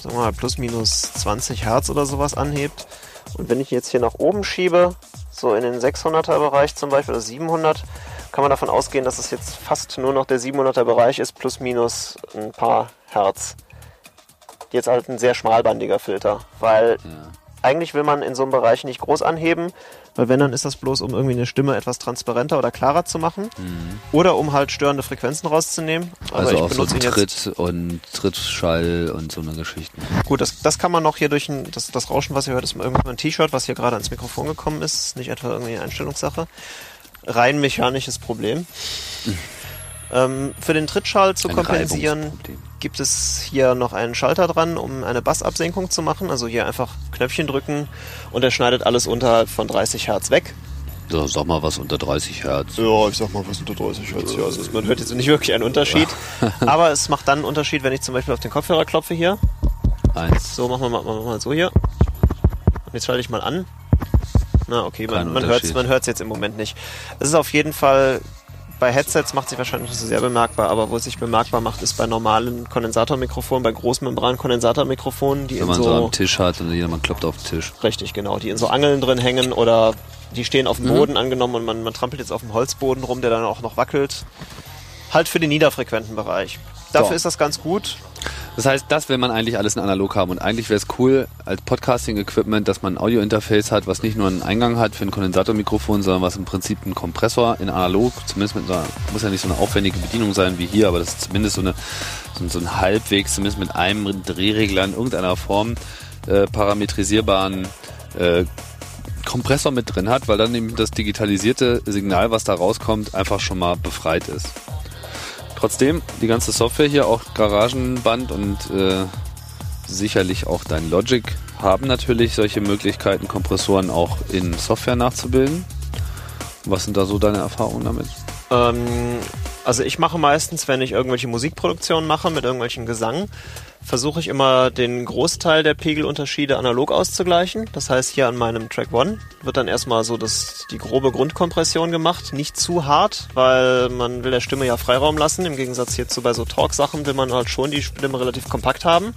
sagen wir mal plus minus 20 Hertz oder sowas anhebt. Und wenn ich jetzt hier nach oben schiebe, so in den 600er Bereich zum Beispiel oder 700, kann man davon ausgehen, dass es jetzt fast nur noch der 700er Bereich ist, plus minus ein paar Hertz. Jetzt halt ein sehr schmalbandiger Filter, weil eigentlich will man in so einem Bereich nicht groß anheben, weil wenn, dann ist das bloß, um irgendwie eine Stimme etwas transparenter oder klarer zu machen oder um halt störende Frequenzen rauszunehmen. Aber Also auch so. Tritt und Trittschall und so eine Geschichten. Gut, das, das kann man noch hier durch ein, das, das Rauschen, was ihr hört, ist irgendwann ein T-Shirt, was hier gerade ans Mikrofon gekommen ist, ist nicht etwa irgendwie eine Einstellungssache. Rein mechanisches Problem. Ähm, für den Trittschall zu Ein kompensieren, gibt es hier noch einen Schalter dran, um eine Bassabsenkung zu machen. Also hier einfach Knöpfchen drücken und er schneidet alles unterhalb von 30 Hertz weg. So, sag mal was unter 30 Hertz. Ja, ich sag mal, was unter 30 Hertz. Ja, also man hört jetzt nicht wirklich einen Unterschied. aber es macht dann einen Unterschied, wenn ich zum Beispiel auf den Kopfhörer klopfe hier. Eins. So, machen wir mal, machen wir mal so hier. Und jetzt schalte ich mal an. Na, okay, man, man hört es man hört's jetzt im Moment nicht. Es ist auf jeden Fall, bei Headsets macht sich wahrscheinlich nicht so sehr bemerkbar, aber wo es sich bemerkbar macht, ist bei normalen Kondensatormikrofonen, bei Großmembran-Kondensatormikrofonen, die Wenn in man so, so, am Tisch hat und jemand klopft auf den Tisch. richtig, genau, die in so Angeln drin hängen oder die stehen auf dem Mhm. Boden angenommen und man, man trampelt jetzt auf dem Holzboden rum, der dann auch noch wackelt. Halt für den niederfrequenten Bereich. Dafür So. ist das ganz gut. Das heißt, das will man eigentlich alles in analog haben. Und eigentlich wäre es cool als Podcasting-Equipment, dass man ein Audio-Interface hat, was nicht nur einen Eingang hat für ein Kondensatormikrofon, sondern was im Prinzip ein Kompressor in analog, zumindest mit so einer, muss ja nicht so eine aufwendige Bedienung sein wie hier, aber das ist zumindest so, eine, so, ein- so ein halbwegs, zumindest mit einem Drehregler in irgendeiner Form äh, parametrisierbaren äh, Kompressor mit drin hat, weil dann eben das digitalisierte Signal, was da rauskommt, einfach schon mal befreit ist. Trotzdem, die ganze Software hier, auch Garagenband und äh, sicherlich auch dein Logic haben natürlich solche Möglichkeiten, Kompressoren auch in Software nachzubilden. Was sind da so deine Erfahrungen damit? Ähm, also ich mache meistens, wenn ich irgendwelche Musikproduktionen mache mit irgendwelchen Gesang, versuche ich immer den Großteil der Pegelunterschiede analog auszugleichen. Das heißt, hier an meinem Track One wird dann erstmal so das, die grobe Grundkompression gemacht. Nicht zu hart, weil man will der Stimme ja Freiraum lassen. Im Gegensatz hierzu bei so Talk-Sachen will man halt schon die Stimme relativ kompakt haben.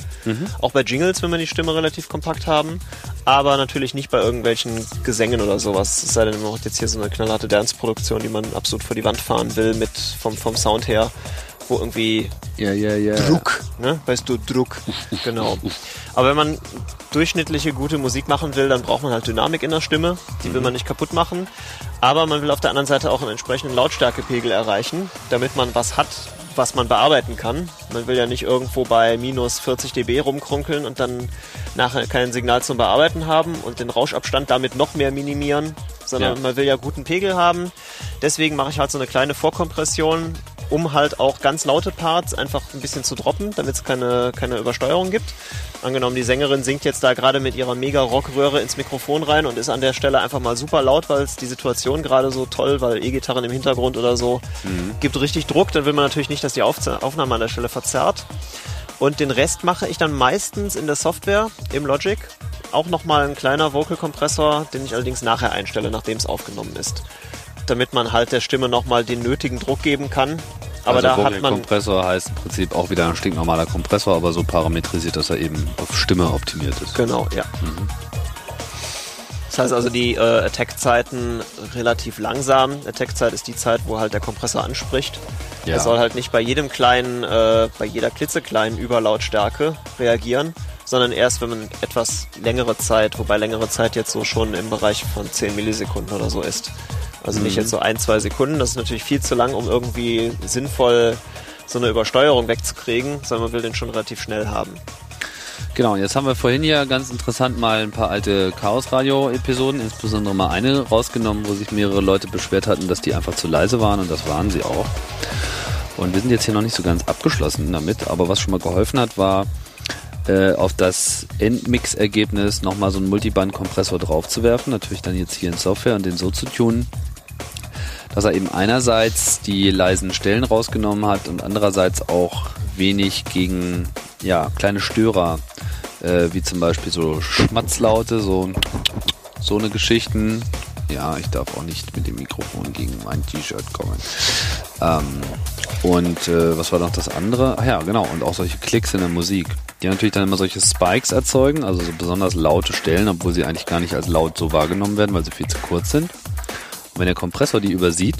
Auch bei Jingles will man die Stimme relativ kompakt haben. Aber natürlich nicht bei irgendwelchen Gesängen oder sowas. Es sei denn, man macht jetzt hier so eine knallharte Dance-Produktion, die man absolut vor die Wand fahren will, mit vom, vom Sound her, wo irgendwie Ja, ja, ja. Druck, ne? Weißt du, Druck, genau. Aber wenn man durchschnittliche, gute Musik machen will, dann braucht man halt Dynamik in der Stimme. Die will man nicht kaputt machen. Aber man will auf der anderen Seite auch einen entsprechenden Lautstärkepegel erreichen, damit man was hat, was man bearbeiten kann. Man will ja nicht irgendwo bei minus 40 dB rumkrunkeln und dann nachher kein Signal zum Bearbeiten haben und den Rauschabstand damit noch mehr minimieren. sondern Ja. man will ja guten Pegel haben. Deswegen mache ich halt so eine kleine Vorkompression, um halt auch ganz laute Parts einfach ein bisschen zu droppen, damit es keine, keine Übersteuerung gibt. Angenommen, die Sängerin singt jetzt da gerade mit ihrer Mega-Rock-Röhre ins Mikrofon rein und ist an der Stelle einfach mal super laut, weil es die Situation gerade so toll, weil E-Gitarren im Hintergrund oder so, gibt richtig Druck. Dann will man natürlich nicht, dass die Aufnahme an der Stelle verzerrt. Und den Rest mache ich dann meistens in der Software, im Logic. Auch nochmal ein kleiner Vocal-Kompressor, den ich allerdings nachher einstelle, nachdem es aufgenommen ist. Damit man halt der Stimme nochmal den nötigen Druck geben kann. Aber also da hat man... Kompressor heißt im Prinzip auch wieder ein stinknormaler Kompressor, aber so parametrisiert, dass er eben auf Stimme optimiert ist. Genau, ja. Das heißt also, die äh, Attack-Zeiten relativ langsam. Attack-Zeit ist die Zeit, wo halt der Kompressor anspricht. Ja. Er soll halt nicht bei jedem kleinen, äh, bei jeder klitzekleinen Überlautstärke reagieren, sondern erst, wenn man etwas längere Zeit, wobei längere Zeit jetzt so schon im Bereich von 10 Millisekunden oder so ist. Also nicht jetzt so ein, zwei Sekunden, das ist natürlich viel zu lang, um irgendwie sinnvoll so eine Übersteuerung wegzukriegen, sondern man will den schon relativ schnell haben. Genau, jetzt haben wir vorhin ja ganz interessant mal ein paar alte Chaos-Radio-Episoden, insbesondere mal eine rausgenommen, wo sich mehrere Leute beschwert hatten, dass die einfach zu leise waren und das waren sie auch. Und wir sind jetzt hier noch nicht so ganz abgeschlossen damit, aber was schon mal geholfen hat, war äh, auf das Endmix-Ergebnis nochmal so einen Multiband-Kompressor draufzuwerfen, natürlich dann jetzt hier in Software und den so zu tunen, dass er eben einerseits die leisen Stellen rausgenommen hat und andererseits auch wenig gegen ja, kleine Störer, äh, wie zum Beispiel so Schmatzlaute, so, so eine Geschichten. Ja, ich darf auch nicht mit dem Mikrofon gegen mein T-Shirt kommen. Ähm, und äh, was war noch das andere? Ach ja, genau, und auch solche Klicks in der Musik, die natürlich dann immer solche Spikes erzeugen, also so besonders laute Stellen, obwohl sie eigentlich gar nicht als laut so wahrgenommen werden, weil sie viel zu kurz sind. Und wenn der Kompressor die übersieht,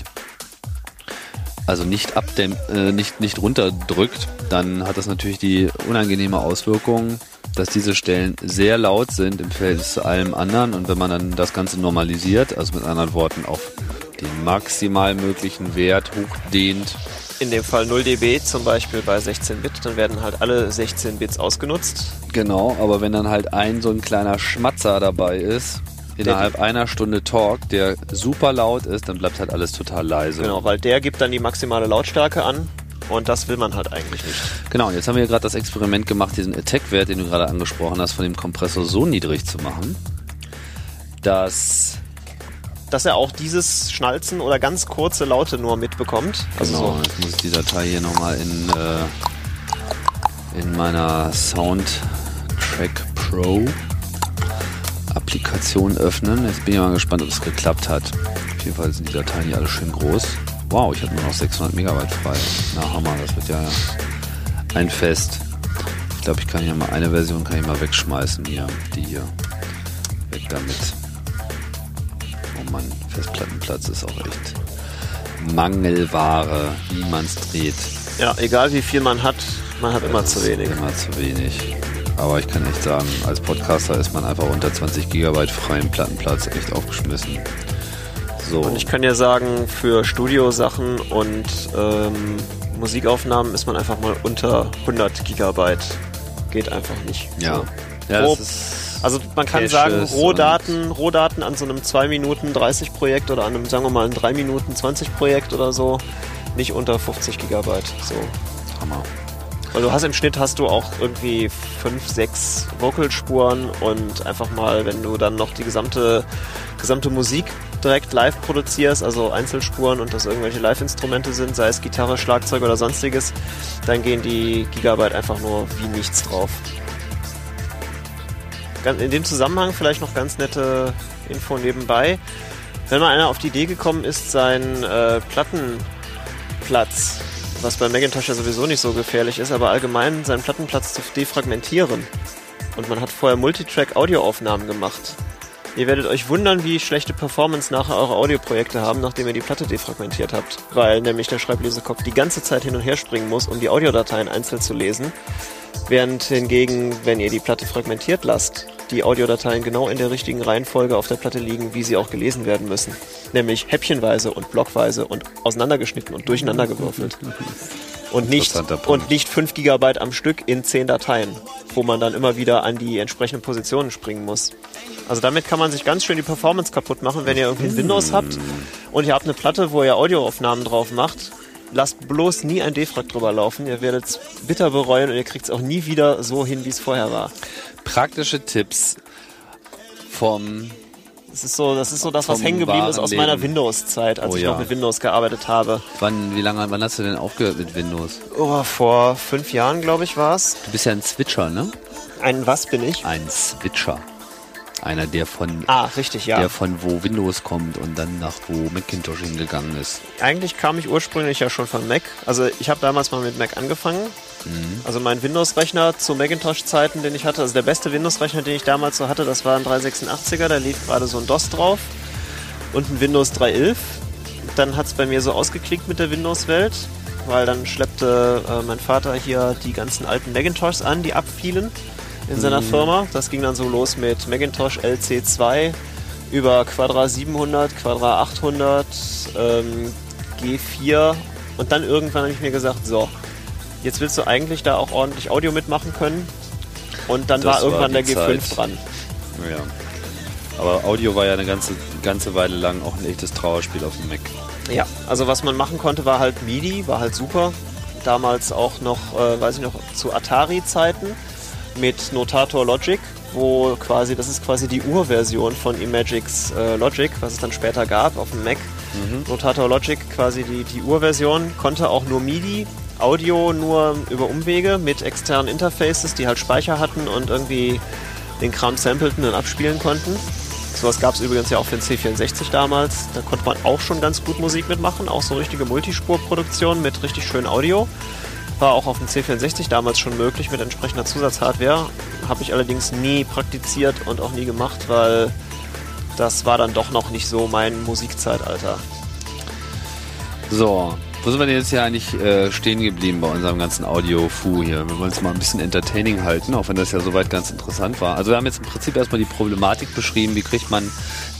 also nicht abdämmt, äh, nicht, nicht runterdrückt, dann hat das natürlich die unangenehme Auswirkung, dass diese Stellen sehr laut sind im Verhältnis zu allem anderen und wenn man dann das Ganze normalisiert, also mit anderen Worten auf den maximal möglichen Wert hochdehnt, in dem Fall 0 dB zum Beispiel bei 16 Bit, dann werden halt alle 16 Bits ausgenutzt. Genau, aber wenn dann halt ein so ein kleiner Schmatzer dabei ist, innerhalb einer Stunde Talk, der super laut ist, dann bleibt halt alles total leise. Genau, weil der gibt dann die maximale Lautstärke an und das will man halt eigentlich nicht. Genau, jetzt haben wir gerade das Experiment gemacht, diesen Attack-Wert, den du gerade angesprochen hast, von dem Kompressor so niedrig zu machen, dass Dass er auch dieses Schnalzen oder ganz kurze Laute nur mitbekommt. Also genau, so. jetzt muss ich die Datei hier nochmal in, äh, in meiner Soundtrack Pro Applikation öffnen. Jetzt bin ich mal gespannt, ob es geklappt hat. Auf jeden Fall sind die Dateien hier alle schön groß. Wow, ich habe nur noch 600 Megabyte frei. Na Hammer, das wird ja ein Fest. Ich glaube, ich kann hier mal eine Version kann ich mal wegschmeißen hier. Die hier. Weg damit. Mann, Festplattenplatz ist auch echt Mangelware, wie man's dreht. Ja, egal wie viel man hat, man hat immer Das zu wenig. Immer zu wenig. Aber ich kann echt sagen, als Podcaster ist man einfach unter 20 Gigabyte freien Plattenplatz echt aufgeschmissen. So. Und ich kann ja sagen, für Studiosachen und ähm, Musikaufnahmen ist man einfach mal unter 100 Gigabyte. Geht einfach nicht. ja. So. ja Grob. Also man kann Caches sagen, Rohdaten, Rohdaten an so einem 2 Minuten 30 Projekt oder an einem, sagen wir mal, ein 3 Minuten 20 Projekt oder so, nicht unter 50 Gigabyte. So. Hammer. Weil du hast im Schnitt hast du auch irgendwie 5, 6 Vocalspuren und einfach mal, wenn du dann noch die gesamte, gesamte Musik direkt live produzierst, also Einzelspuren und das irgendwelche Live-Instrumente sind, sei es Gitarre, Schlagzeug oder sonstiges, dann gehen die Gigabyte einfach nur wie nichts drauf. In dem Zusammenhang vielleicht noch ganz nette Info nebenbei. Wenn mal einer auf die Idee gekommen ist, seinen äh, Plattenplatz, was bei Macintosh ja sowieso nicht so gefährlich ist, aber allgemein seinen Plattenplatz zu defragmentieren. Und man hat vorher Multitrack-Audioaufnahmen gemacht. Ihr werdet euch wundern, wie schlechte Performance nachher eure Audioprojekte haben, nachdem ihr die Platte defragmentiert habt. Weil nämlich der Schreiblesekopf die ganze Zeit hin und her springen muss, um die Audiodateien einzeln zu lesen. Während hingegen, wenn ihr die Platte fragmentiert lasst, die Audiodateien genau in der richtigen Reihenfolge auf der Platte liegen, wie sie auch gelesen werden müssen. Nämlich häppchenweise und blockweise und auseinandergeschnitten und durcheinandergewürfelt. Und nicht, und nicht 5 GB am Stück in 10 Dateien, wo man dann immer wieder an die entsprechenden Positionen springen muss. Also damit kann man sich ganz schön die Performance kaputt machen, wenn ihr irgendwie ein Windows habt und ihr habt eine Platte, wo ihr Audioaufnahmen drauf macht. Lasst bloß nie ein Defrag drüber laufen. Ihr werdet es bitter bereuen und ihr kriegt es auch nie wieder so hin, wie es vorher war. Praktische Tipps vom Das ist so, das ist so das, was hängen geblieben ist aus meiner Leben. Windows-Zeit, als Oh ich ja. noch mit Windows gearbeitet habe. Wann, wie lange, wann hast du denn aufgehört mit Windows? Oh, vor fünf Jahren, glaube ich, war es. Du bist ja ein Switcher, ne? Ein was bin ich? Ein Switcher. Einer, der von, Ah, richtig, ja. der von wo Windows kommt und dann nach wo Macintosh hingegangen ist. Eigentlich kam ich ursprünglich ja schon von Mac. Also ich habe damals mal mit Mac angefangen. Also mein Windows-Rechner zu Macintosh-Zeiten, den ich hatte, also der beste Windows-Rechner, den ich damals so hatte, das war ein 386er, da lief gerade so ein DOS drauf und ein Windows 3.11. Dann hat es bei mir so ausgeklickt mit der Windows-Welt, weil dann schleppte äh, mein Vater hier die ganzen alten Macintoshs an, die abfielen in seiner Firma. Das ging dann so los mit Macintosh LC2 über Quadra 700, Quadra 800, ähm, G4 und dann irgendwann habe ich mir gesagt, so, jetzt willst du eigentlich da auch ordentlich Audio mitmachen können. Und dann Das war irgendwann war der die G5 Zeit. dran. Ja. Aber Audio war ja eine ganze, ganze Weile lang auch ein echtes Trauerspiel auf dem Mac. Ja, also was man machen konnte, war halt MIDI, war halt super. Damals auch noch, äh, weiß ich noch, zu Atari-Zeiten mit Notator Logic, wo quasi, das ist quasi die Urversion von Imagics äh, Logic, was es dann später gab auf dem Mac. Notator Logic, quasi die, die Urversion, konnte auch nur MIDI, Audio nur über Umwege mit externen Interfaces, die halt Speicher hatten und irgendwie den Kram sampleten und abspielen konnten. Sowas gab es übrigens ja auch für den C64 damals. Da konnte man auch schon ganz gut Musik mitmachen, auch so richtige Multispurproduktion mit richtig schön Audio. War auch auf dem C64 damals schon möglich mit entsprechender Zusatzhardware. Habe ich allerdings nie praktiziert und auch nie gemacht, weil das war dann doch noch nicht so mein Musikzeitalter. So, wo sind wir denn jetzt hier eigentlich äh, stehen geblieben bei unserem ganzen Audio-Fu hier? Wir wollen es mal ein bisschen entertaining halten, auch wenn das ja soweit ganz interessant war. Also wir haben jetzt im Prinzip erstmal die Problematik beschrieben, wie kriegt man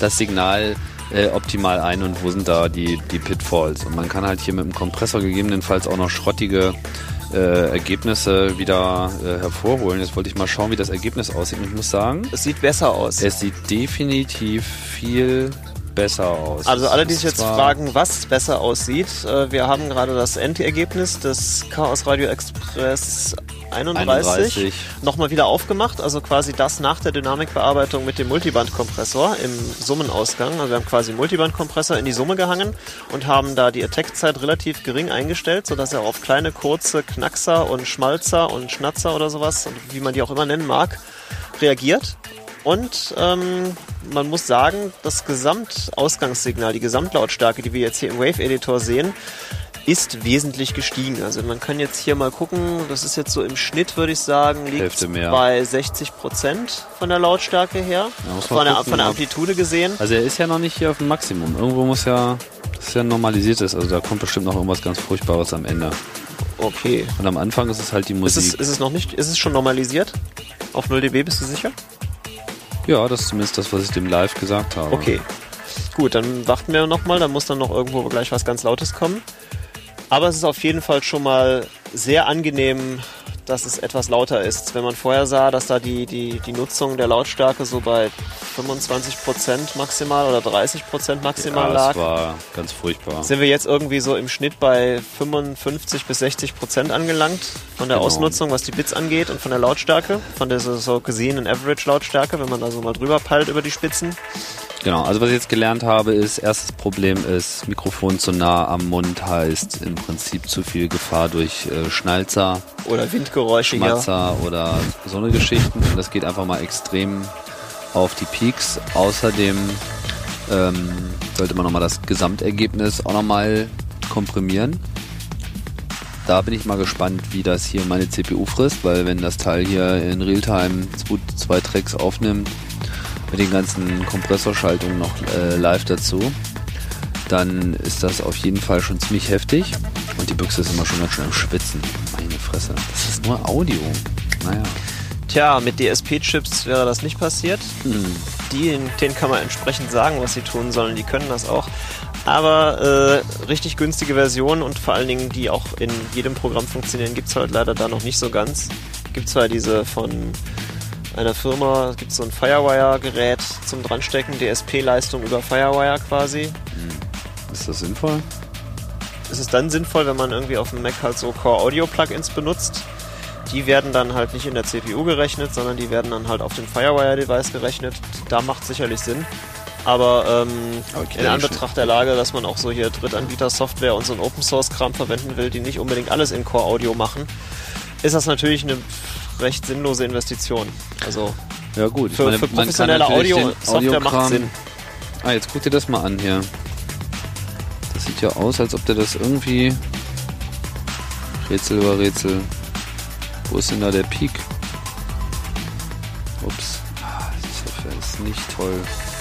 das Signal äh, optimal ein und wo sind da die, die Pitfalls. Und man kann halt hier mit dem Kompressor gegebenenfalls auch noch schrottige äh, Ergebnisse wieder äh, hervorholen. Jetzt wollte ich mal schauen, wie das Ergebnis aussieht. Und ich muss sagen, Es sieht besser aus. es sieht definitiv viel besser aus. Also alle, die sich jetzt fragen, was besser aussieht, äh, wir haben gerade das Endergebnis des Chaos Radio Express 31, 31. nochmal wieder aufgemacht. Also quasi das nach der Dynamikbearbeitung mit dem Multibandkompressor im Summenausgang. Also wir haben quasi einen Multibandkompressor in die Summe gehangen und haben da die Attack-Zeit relativ gering eingestellt, sodass er auf kleine, kurze Knackser und Schmalzer und Schnatzer oder sowas, wie man die auch immer nennen mag, reagiert. Und ähm, man muss sagen, das Gesamtausgangssignal, die Gesamtlautstärke, die wir jetzt hier im Wave-Editor sehen, ist wesentlich gestiegen. Also man kann jetzt hier mal gucken, das ist jetzt so im Schnitt, würde ich sagen, liegt bei 60 Prozent von der Lautstärke her, Ja, von, der, von der Amplitude gesehen. Also er ist ja noch nicht hier auf dem Maximum. Irgendwo muss ja, das ist ja normalisiert ist. Also da kommt bestimmt noch irgendwas ganz Furchtbares am Ende. Okay. Und am Anfang ist es halt die Ist Musik. es, ist es noch nicht, ist es schon normalisiert? Auf 0 dB bist du sicher? ja, das ist zumindest das, was ich dem live gesagt habe. Okay. Gut, dann warten wir nochmal, dann muss dann noch irgendwo gleich was ganz Lautes kommen. Aber es ist auf jeden Fall schon mal sehr angenehm, dass es etwas lauter ist. Wenn man vorher sah, dass da die, die, die Nutzung der Lautstärke so bei 25% maximal oder 30% maximal Ja, lag, das war ganz furchtbar. sind wir jetzt irgendwie so im Schnitt bei 55 bis 60% angelangt von der Genau. Ausnutzung, was die Bits angeht und von der Lautstärke, von der so, gesehenen Average-Lautstärke, wenn man da so mal drüber peilt über die Spitzen. Genau, also was ich jetzt gelernt habe, ist, erstes Problem ist, Mikrofon zu nah am Mund heißt im Prinzip zu viel Gefahr durch äh, Schnalzer, Oder Windgeräusche hier. Schmatzer oder so eine Geschichten. Und das geht einfach mal extrem auf die Peaks. Außerdem ähm, sollte man nochmal das Gesamtergebnis auch nochmal komprimieren. Da bin ich mal gespannt, wie das hier meine CPU frisst, weil wenn das Teil hier in Realtime zwei, zwei Tracks aufnimmt, mit den ganzen Kompressorschaltungen noch äh, live dazu, dann ist das auf jeden Fall schon ziemlich heftig. Und die Büchse ist immer schon ganz schön am Schwitzen. Meine Fresse. Das ist nur Audio. Naja. Tja, mit DSP-Chips wäre das nicht passiert. Hm. Die, denen kann man entsprechend sagen, was sie tun sollen. Die können das auch. Aber äh, richtig günstige Versionen und vor allen Dingen, die auch in jedem Programm funktionieren, gibt es halt leider da noch nicht so ganz. Gibt zwar diese von einer Firma, gibt so ein Firewire-Gerät zum Dranstecken, DSP-Leistung über Firewire quasi. Ist das sinnvoll? Es ist dann sinnvoll, wenn man irgendwie auf dem Mac halt so Core-Audio-Plugins benutzt. Die werden dann halt nicht in der CPU gerechnet, sondern die werden dann halt auf dem Firewire-Device gerechnet. Da macht sicherlich Sinn. Aber ähm, Okay, in Anbetracht der Lage, dass man auch so hier Drittanbieter-Software und so ein Open-Source-Kram verwenden will, die nicht unbedingt alles in Core-Audio machen, ist das natürlich eine recht sinnlose Investition. Also Ja gut, für, meine, für professionelle Audio-Software macht Audiokram- Sinn. Ah, jetzt guck dir das mal an hier. Das sieht ja aus, als ob der das irgendwie... Rätsel über Rätsel. Wo ist denn da der Peak? Ups. Ah, Das ist nicht toll,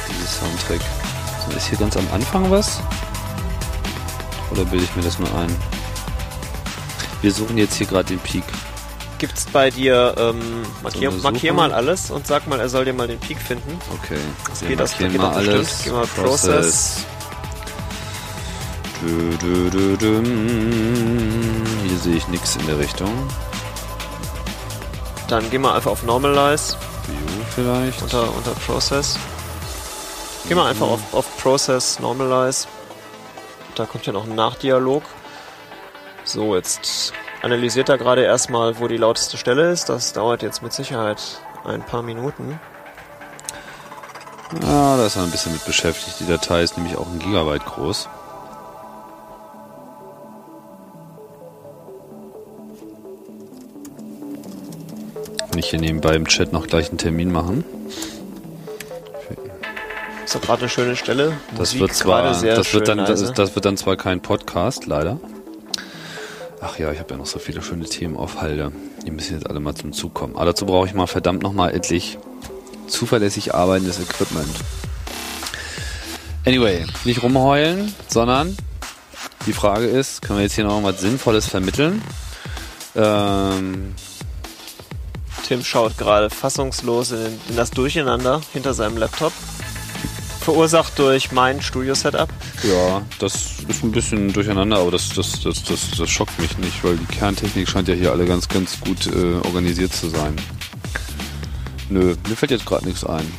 dieses Soundtrack. So, Ist hier ganz am Anfang was? Oder bilde ich mir das nur ein? Wir suchen jetzt hier gerade den Peak. Gibt's bei dir, ähm, markier, eine markier mal alles und sag mal, er soll dir mal den Peak finden. Okay, wir geht, das geht mal bestimmt. alles. Geh mal Process. Düm. Hier sehe ich nichts in der Richtung. Dann geh mal einfach auf Normalize View vielleicht. unter, unter Process. Geh mal einfach auf, auf Process, Normalize. Da kommt ja noch ein Nachdialog. So, jetzt analysiert er gerade erstmal, wo die lauteste Stelle ist. Das dauert jetzt mit Sicherheit ein paar Minuten. Ah, da ist er ein bisschen mit beschäftigt. Die Datei ist nämlich auch ein Gigabyte groß. Kann ich hier nebenbei im Chat noch gleich einen Termin machen? Ist doch gerade eine schöne Stelle. Das wird zwar, das wird dann, das, ist, das wird dann zwar kein Podcast, leider. Ach ja, ich habe ja noch so viele schöne Themen auf Halde. Die müssen jetzt alle mal zum Zug kommen. Aber dazu brauche ich mal verdammt nochmal endlich zuverlässig arbeitendes Equipment. Anyway, nicht rumheulen, sondern die Frage ist, können wir jetzt hier noch was Sinnvolles vermitteln? Ähm, Tim schaut gerade fassungslos in, in das Durcheinander hinter seinem Laptop. Verursacht durch mein Studio-Setup. Ja, das ist ein bisschen durcheinander, aber das, das, das, das, das schockt mich nicht, weil die Kerntechnik scheint ja hier alle ganz, ganz gut äh, organisiert zu sein. Nö, mir fällt jetzt gerade nichts ein.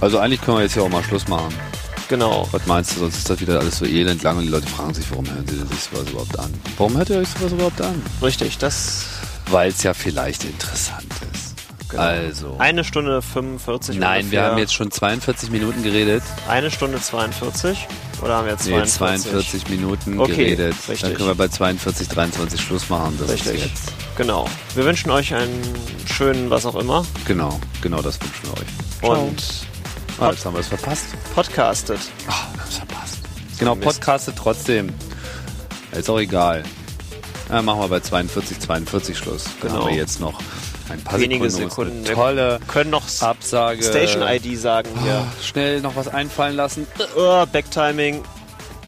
Also eigentlich können wir jetzt hier auch mal Schluss machen. Genau. Was meinst du, sonst ist das wieder alles so elend lang und die Leute fragen sich, warum hören sie sich sowas überhaupt an? Warum hört ihr euch sowas überhaupt an? Richtig, das. Weil es ja vielleicht interessant. Genau. Also. Eine Stunde 45 Nein, ungefähr. wir haben jetzt schon 42 Minuten geredet. Eine Stunde 42. Oder haben wir jetzt Nee, 42? 42 Minuten Okay, geredet. richtig. Dann können wir bei 42, 23 Schluss machen. Das Richtig. ist jetzt. Genau. Wir wünschen euch einen schönen was auch immer. Genau, genau das wünschen wir euch. Und Ah, jetzt haben wir es verpasst. podcastet. Ah, wir haben es verpasst. Genau, Mist. podcastet trotzdem. Ist auch egal. Ja, machen wir bei 42, 42 Schluss. Dann Genau. haben wir jetzt noch ein paar Wenige Sekunden, Sekunden. tolle Können noch Absage. Station-ID sagen hier. Schnell noch was einfallen lassen. Oh, Backtiming.